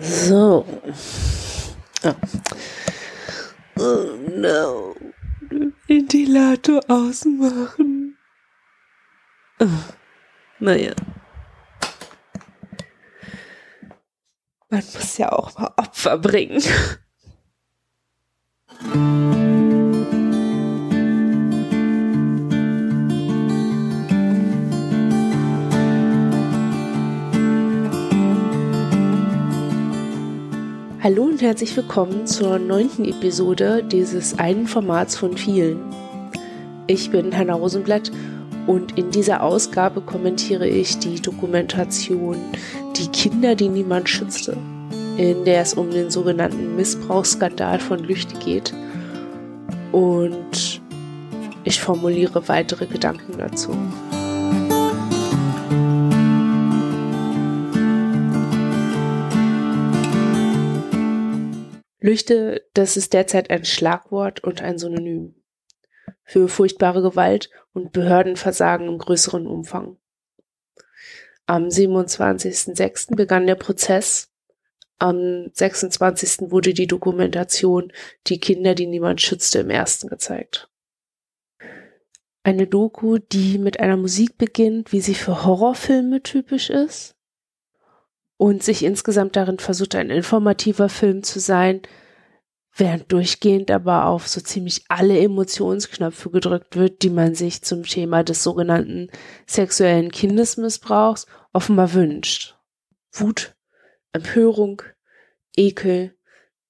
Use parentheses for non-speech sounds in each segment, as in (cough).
So. Oh. oh no. Ventilator ausmachen. Oh. Naja. Man muss ja auch mal Opfer bringen. Hallo und herzlich willkommen zur neunten Episode dieses einen Formats von vielen. Ich bin Hanna Rosenblatt und in dieser Ausgabe kommentiere ich die Dokumentation Die Kinder, die niemand schützte, in der es um den sogenannten Missbrauchsskandal von Lüchte geht. Und ich formuliere weitere Gedanken dazu. Lüchte, das ist derzeit ein Schlagwort und ein Synonym für furchtbare Gewalt und Behördenversagen im größeren Umfang. Am 27.06. begann der Prozess. Am 26. wurde die Dokumentation Die Kinder, die niemand schützte, im ersten gezeigt. Eine Doku, die mit einer Musik beginnt, wie sie für Horrorfilme typisch ist und sich insgesamt darin versucht, ein informativer Film zu sein, während durchgehend aber auf so ziemlich alle Emotionsknöpfe gedrückt wird, die man sich zum Thema des sogenannten sexuellen Kindesmissbrauchs offenbar wünscht. Wut, Empörung, Ekel,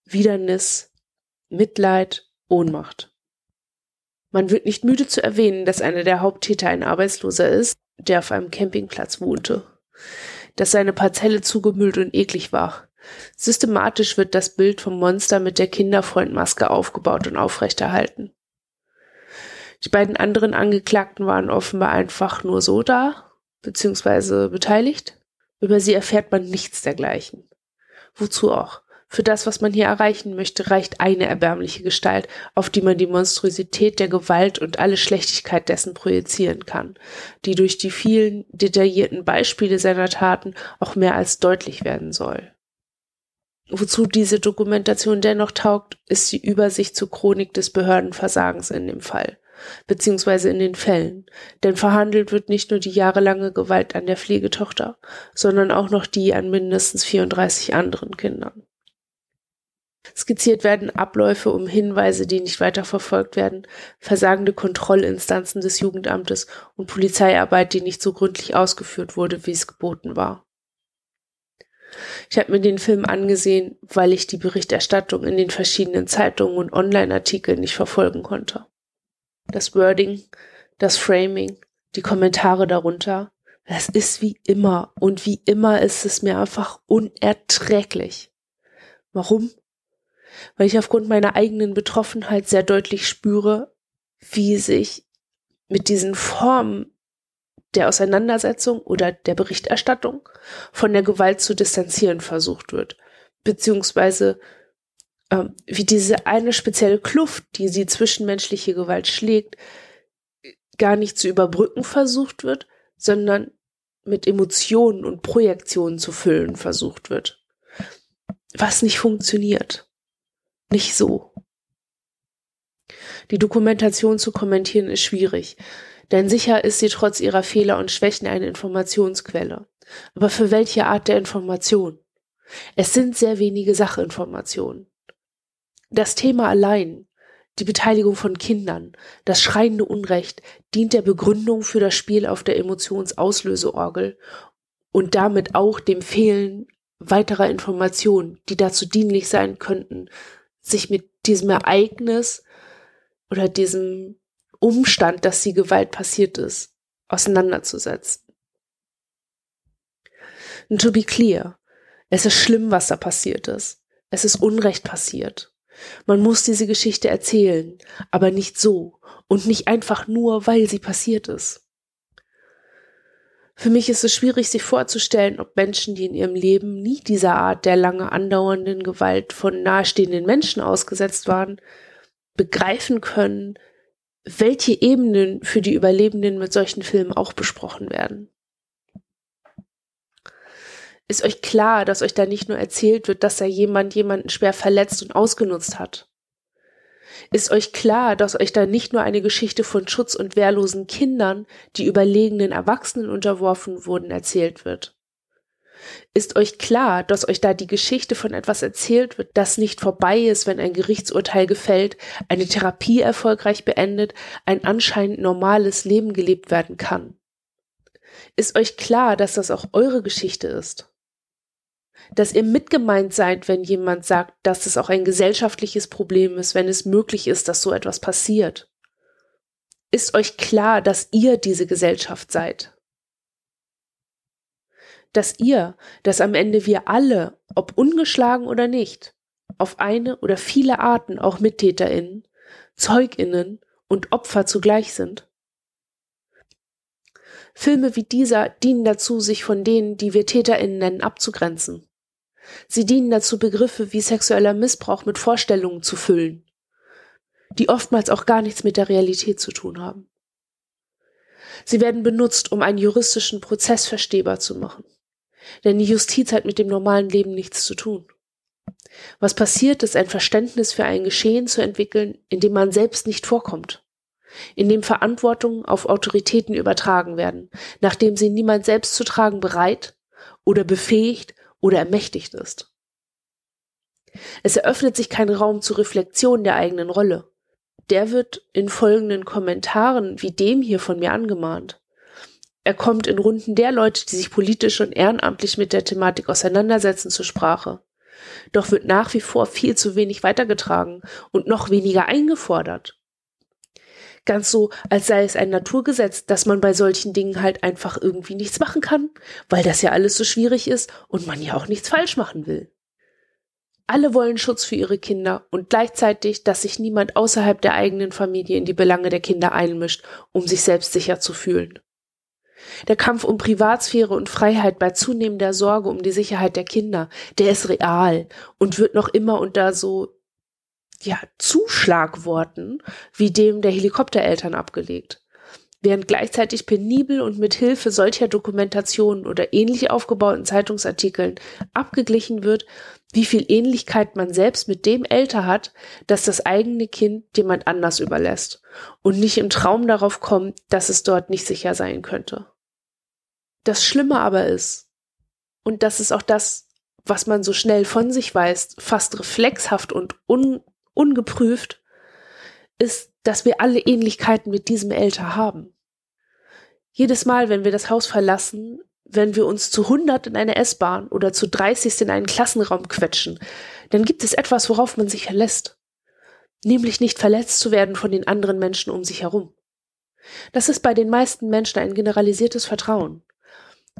Widernis, Mitleid, Ohnmacht. Man wird nicht müde zu erwähnen, dass einer der Haupttäter ein Arbeitsloser ist, der auf einem Campingplatz wohnte dass seine Parzelle zugemüllt und eklig war. Systematisch wird das Bild vom Monster mit der Kinderfreundmaske aufgebaut und aufrechterhalten. Die beiden anderen Angeklagten waren offenbar einfach nur so da, beziehungsweise beteiligt. Über sie erfährt man nichts dergleichen. Wozu auch? Für das, was man hier erreichen möchte, reicht eine erbärmliche Gestalt, auf die man die Monstrosität der Gewalt und alle Schlechtigkeit dessen projizieren kann, die durch die vielen detaillierten Beispiele seiner Taten auch mehr als deutlich werden soll. Wozu diese Dokumentation dennoch taugt, ist die Übersicht zur Chronik des Behördenversagens in dem Fall, beziehungsweise in den Fällen, denn verhandelt wird nicht nur die jahrelange Gewalt an der Pflegetochter, sondern auch noch die an mindestens 34 anderen Kindern. Skizziert werden Abläufe um Hinweise, die nicht weiter verfolgt werden, versagende Kontrollinstanzen des Jugendamtes und Polizeiarbeit, die nicht so gründlich ausgeführt wurde, wie es geboten war. Ich habe mir den Film angesehen, weil ich die Berichterstattung in den verschiedenen Zeitungen und Online-Artikeln nicht verfolgen konnte. Das Wording, das Framing, die Kommentare darunter, das ist wie immer und wie immer ist es mir einfach unerträglich. Warum? Weil ich aufgrund meiner eigenen Betroffenheit sehr deutlich spüre, wie sich mit diesen Formen der Auseinandersetzung oder der Berichterstattung von der Gewalt zu distanzieren versucht wird, beziehungsweise äh, wie diese eine spezielle Kluft, die sie zwischenmenschliche Gewalt schlägt, gar nicht zu überbrücken versucht wird, sondern mit Emotionen und Projektionen zu füllen versucht wird. Was nicht funktioniert nicht so. Die Dokumentation zu kommentieren ist schwierig, denn sicher ist sie trotz ihrer Fehler und Schwächen eine Informationsquelle. Aber für welche Art der Information? Es sind sehr wenige Sachinformationen. Das Thema allein, die Beteiligung von Kindern, das schreiende Unrecht dient der Begründung für das Spiel auf der Emotionsauslöseorgel und damit auch dem Fehlen weiterer Informationen, die dazu dienlich sein könnten, sich mit diesem Ereignis oder diesem Umstand, dass die Gewalt passiert ist, auseinanderzusetzen. Und to be clear, es ist schlimm, was da passiert ist. Es ist Unrecht passiert. Man muss diese Geschichte erzählen, aber nicht so und nicht einfach nur, weil sie passiert ist. Für mich ist es schwierig, sich vorzustellen, ob Menschen, die in ihrem Leben nie dieser Art der lange andauernden Gewalt von nahestehenden Menschen ausgesetzt waren, begreifen können, welche Ebenen für die Überlebenden mit solchen Filmen auch besprochen werden. Ist euch klar, dass euch da nicht nur erzählt wird, dass da jemand jemanden schwer verletzt und ausgenutzt hat? Ist euch klar, dass euch da nicht nur eine Geschichte von Schutz und wehrlosen Kindern, die überlegenen Erwachsenen unterworfen wurden, erzählt wird? Ist euch klar, dass euch da die Geschichte von etwas erzählt wird, das nicht vorbei ist, wenn ein Gerichtsurteil gefällt, eine Therapie erfolgreich beendet, ein anscheinend normales Leben gelebt werden kann? Ist euch klar, dass das auch eure Geschichte ist? Dass ihr mitgemeint seid, wenn jemand sagt, dass es auch ein gesellschaftliches Problem ist, wenn es möglich ist, dass so etwas passiert? Ist euch klar, dass ihr diese Gesellschaft seid? dass ihr, dass am Ende wir alle, ob ungeschlagen oder nicht, auf eine oder viele Arten auch MittäterInnen, ZeugInnen und Opfer zugleich sind. Filme wie dieser dienen dazu, sich von denen, die wir TäterInnen nennen, abzugrenzen. Sie dienen dazu, Begriffe wie sexueller Missbrauch mit Vorstellungen zu füllen, die oftmals auch gar nichts mit der Realität zu tun haben. Sie werden benutzt, um einen juristischen Prozess verstehbar zu machen. Denn die Justiz hat mit dem normalen Leben nichts zu tun. Was passiert, ist ein Verständnis für ein Geschehen zu entwickeln, in dem man selbst nicht vorkommt, in dem Verantwortungen auf Autoritäten übertragen werden, nachdem sie niemand selbst zu tragen bereit oder befähigt oder ermächtigt ist. Es eröffnet sich kein Raum zur Reflexion der eigenen Rolle. Der wird in folgenden Kommentaren wie dem hier von mir angemahnt. Er kommt in Runden der Leute, die sich politisch und ehrenamtlich mit der Thematik auseinandersetzen, zur Sprache. Doch wird nach wie vor viel zu wenig weitergetragen und noch weniger eingefordert. Ganz so, als sei es ein Naturgesetz, dass man bei solchen Dingen halt einfach irgendwie nichts machen kann, weil das ja alles so schwierig ist und man ja auch nichts falsch machen will. Alle wollen Schutz für ihre Kinder und gleichzeitig, dass sich niemand außerhalb der eigenen Familie in die Belange der Kinder einmischt, um sich selbst sicher zu fühlen. Der Kampf um Privatsphäre und Freiheit bei zunehmender Sorge um die Sicherheit der Kinder, der ist real und wird noch immer unter so ja, Zuschlagworten wie dem der Helikoptereltern abgelegt. Während gleichzeitig penibel und mit Hilfe solcher Dokumentationen oder ähnlich aufgebauten Zeitungsartikeln abgeglichen wird, wie viel Ähnlichkeit man selbst mit dem älter hat, dass das eigene Kind jemand anders überlässt und nicht im Traum darauf kommt, dass es dort nicht sicher sein könnte. Das Schlimme aber ist, und das ist auch das, was man so schnell von sich weiß, fast reflexhaft und un ungeprüft, ist, dass wir alle Ähnlichkeiten mit diesem Älter haben. Jedes Mal, wenn wir das Haus verlassen, wenn wir uns zu 100 in eine S-Bahn oder zu 30 in einen Klassenraum quetschen, dann gibt es etwas, worauf man sich verlässt. Nämlich nicht verletzt zu werden von den anderen Menschen um sich herum. Das ist bei den meisten Menschen ein generalisiertes Vertrauen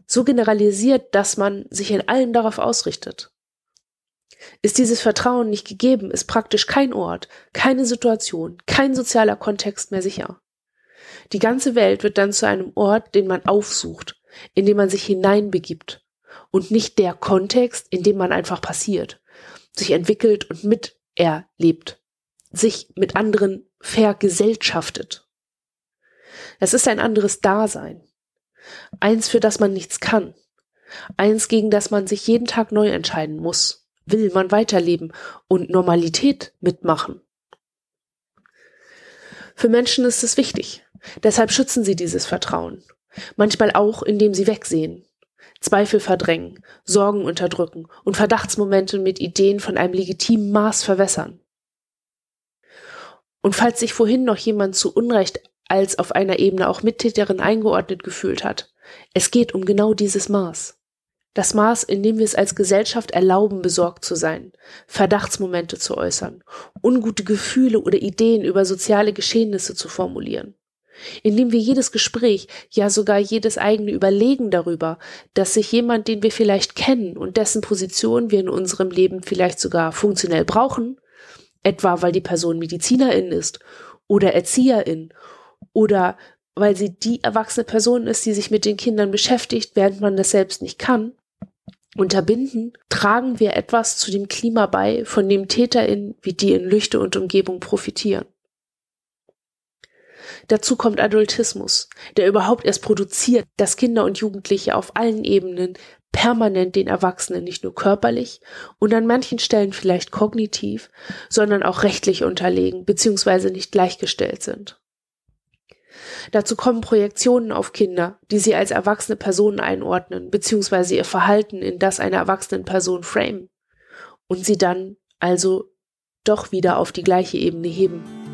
so generalisiert, dass man sich in allem darauf ausrichtet. Ist dieses Vertrauen nicht gegeben, ist praktisch kein Ort, keine Situation, kein sozialer Kontext mehr sicher. Die ganze Welt wird dann zu einem Ort, den man aufsucht, in dem man sich hineinbegibt und nicht der Kontext, in dem man einfach passiert, sich entwickelt und mit erlebt, sich mit anderen vergesellschaftet. Es ist ein anderes Dasein. Eins, für das man nichts kann. Eins, gegen das man sich jeden Tag neu entscheiden muss. Will man weiterleben und Normalität mitmachen? Für Menschen ist es wichtig. Deshalb schützen sie dieses Vertrauen. Manchmal auch, indem sie wegsehen, Zweifel verdrängen, Sorgen unterdrücken und Verdachtsmomente mit Ideen von einem legitimen Maß verwässern. Und falls sich vorhin noch jemand zu Unrecht als auf einer Ebene auch Mittäterin eingeordnet gefühlt hat. Es geht um genau dieses Maß. Das Maß, in dem wir es als Gesellschaft erlauben, besorgt zu sein, Verdachtsmomente zu äußern, ungute Gefühle oder Ideen über soziale Geschehnisse zu formulieren. Indem wir jedes Gespräch, ja sogar jedes eigene Überlegen darüber, dass sich jemand, den wir vielleicht kennen und dessen Position wir in unserem Leben vielleicht sogar funktionell brauchen, etwa weil die Person Medizinerin ist oder Erzieherin oder weil sie die erwachsene Person ist, die sich mit den Kindern beschäftigt, während man das selbst nicht kann, unterbinden, tragen wir etwas zu dem Klima bei, von dem TäterInnen wie die in Lüchte und Umgebung profitieren. Dazu kommt Adultismus, der überhaupt erst produziert, dass Kinder und Jugendliche auf allen Ebenen permanent den Erwachsenen nicht nur körperlich und an manchen Stellen vielleicht kognitiv, sondern auch rechtlich unterlegen bzw. nicht gleichgestellt sind. Dazu kommen Projektionen auf Kinder, die sie als erwachsene Personen einordnen bzw. ihr Verhalten in das einer erwachsenen Person framen und sie dann also doch wieder auf die gleiche Ebene heben.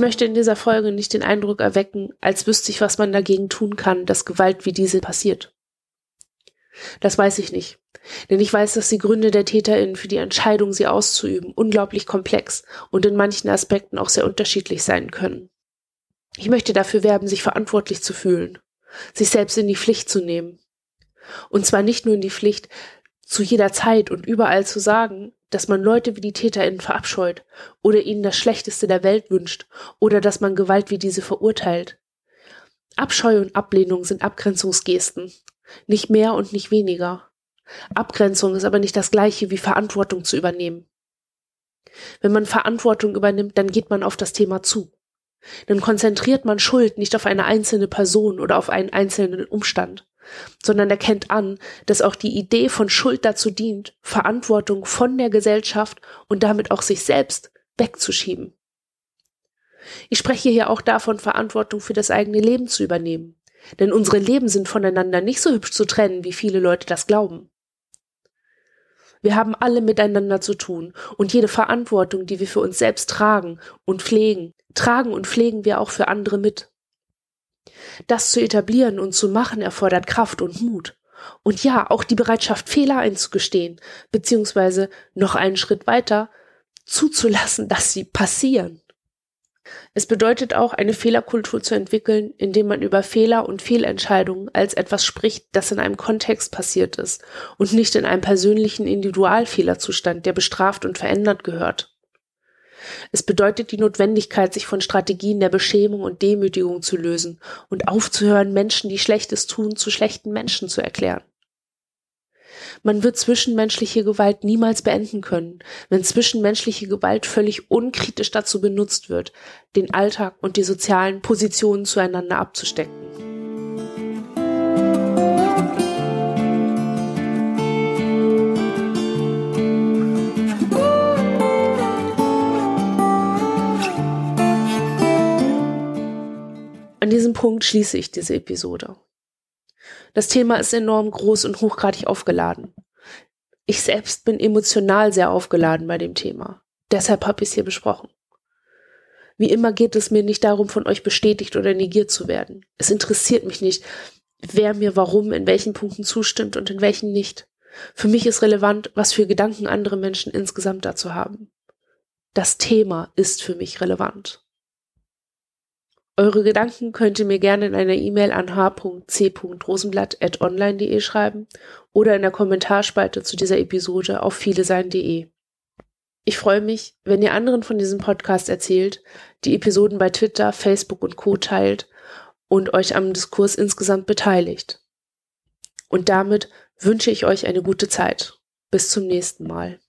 Möchte in dieser Folge nicht den Eindruck erwecken, als wüsste ich, was man dagegen tun kann, dass Gewalt wie diese passiert. Das weiß ich nicht. Denn ich weiß, dass die Gründe der TäterInnen für die Entscheidung, sie auszuüben, unglaublich komplex und in manchen Aspekten auch sehr unterschiedlich sein können. Ich möchte dafür werben, sich verantwortlich zu fühlen, sich selbst in die Pflicht zu nehmen. Und zwar nicht nur in die Pflicht, zu jeder Zeit und überall zu sagen, dass man Leute wie die TäterInnen verabscheut oder ihnen das Schlechteste der Welt wünscht oder dass man Gewalt wie diese verurteilt. Abscheu und Ablehnung sind Abgrenzungsgesten, nicht mehr und nicht weniger. Abgrenzung ist aber nicht das gleiche wie Verantwortung zu übernehmen. Wenn man Verantwortung übernimmt, dann geht man auf das Thema zu. Dann konzentriert man Schuld nicht auf eine einzelne Person oder auf einen einzelnen Umstand, sondern erkennt an, dass auch die Idee von Schuld dazu dient, Verantwortung von der Gesellschaft und damit auch sich selbst wegzuschieben. Ich spreche hier auch davon, Verantwortung für das eigene Leben zu übernehmen. Denn unsere Leben sind voneinander nicht so hübsch zu trennen, wie viele Leute das glauben. Wir haben alle miteinander zu tun und jede Verantwortung, die wir für uns selbst tragen und pflegen, tragen und pflegen wir auch für andere mit. Das zu etablieren und zu machen erfordert Kraft und Mut. Und ja, auch die Bereitschaft, Fehler einzugestehen, beziehungsweise noch einen Schritt weiter, zuzulassen, (laughs) dass sie passieren. Es bedeutet auch, eine Fehlerkultur zu entwickeln, indem man über Fehler und Fehlentscheidungen als etwas spricht, das in einem Kontext passiert ist und nicht in einem persönlichen Individualfehlerzustand, der bestraft und verändert gehört. Es bedeutet die Notwendigkeit, sich von Strategien der Beschämung und Demütigung zu lösen und aufzuhören, Menschen, die Schlechtes tun, zu schlechten Menschen zu erklären. Man wird zwischenmenschliche Gewalt niemals beenden können, wenn zwischenmenschliche Gewalt völlig unkritisch dazu benutzt wird, den Alltag und die sozialen Positionen zueinander abzustecken. Punkt schließe ich diese Episode. Das Thema ist enorm groß und hochgradig aufgeladen. Ich selbst bin emotional sehr aufgeladen bei dem Thema. Deshalb habe ich es hier besprochen. Wie immer geht es mir nicht darum, von euch bestätigt oder negiert zu werden. Es interessiert mich nicht, wer mir warum in welchen Punkten zustimmt und in welchen nicht. Für mich ist relevant, was für Gedanken andere Menschen insgesamt dazu haben. Das Thema ist für mich relevant. Eure Gedanken könnt ihr mir gerne in einer E-Mail an h.c.rosenblatt.online.de schreiben oder in der Kommentarspalte zu dieser Episode auf vielesein.de. Ich freue mich, wenn ihr anderen von diesem Podcast erzählt, die Episoden bei Twitter, Facebook und Co. teilt und euch am Diskurs insgesamt beteiligt. Und damit wünsche ich euch eine gute Zeit. Bis zum nächsten Mal.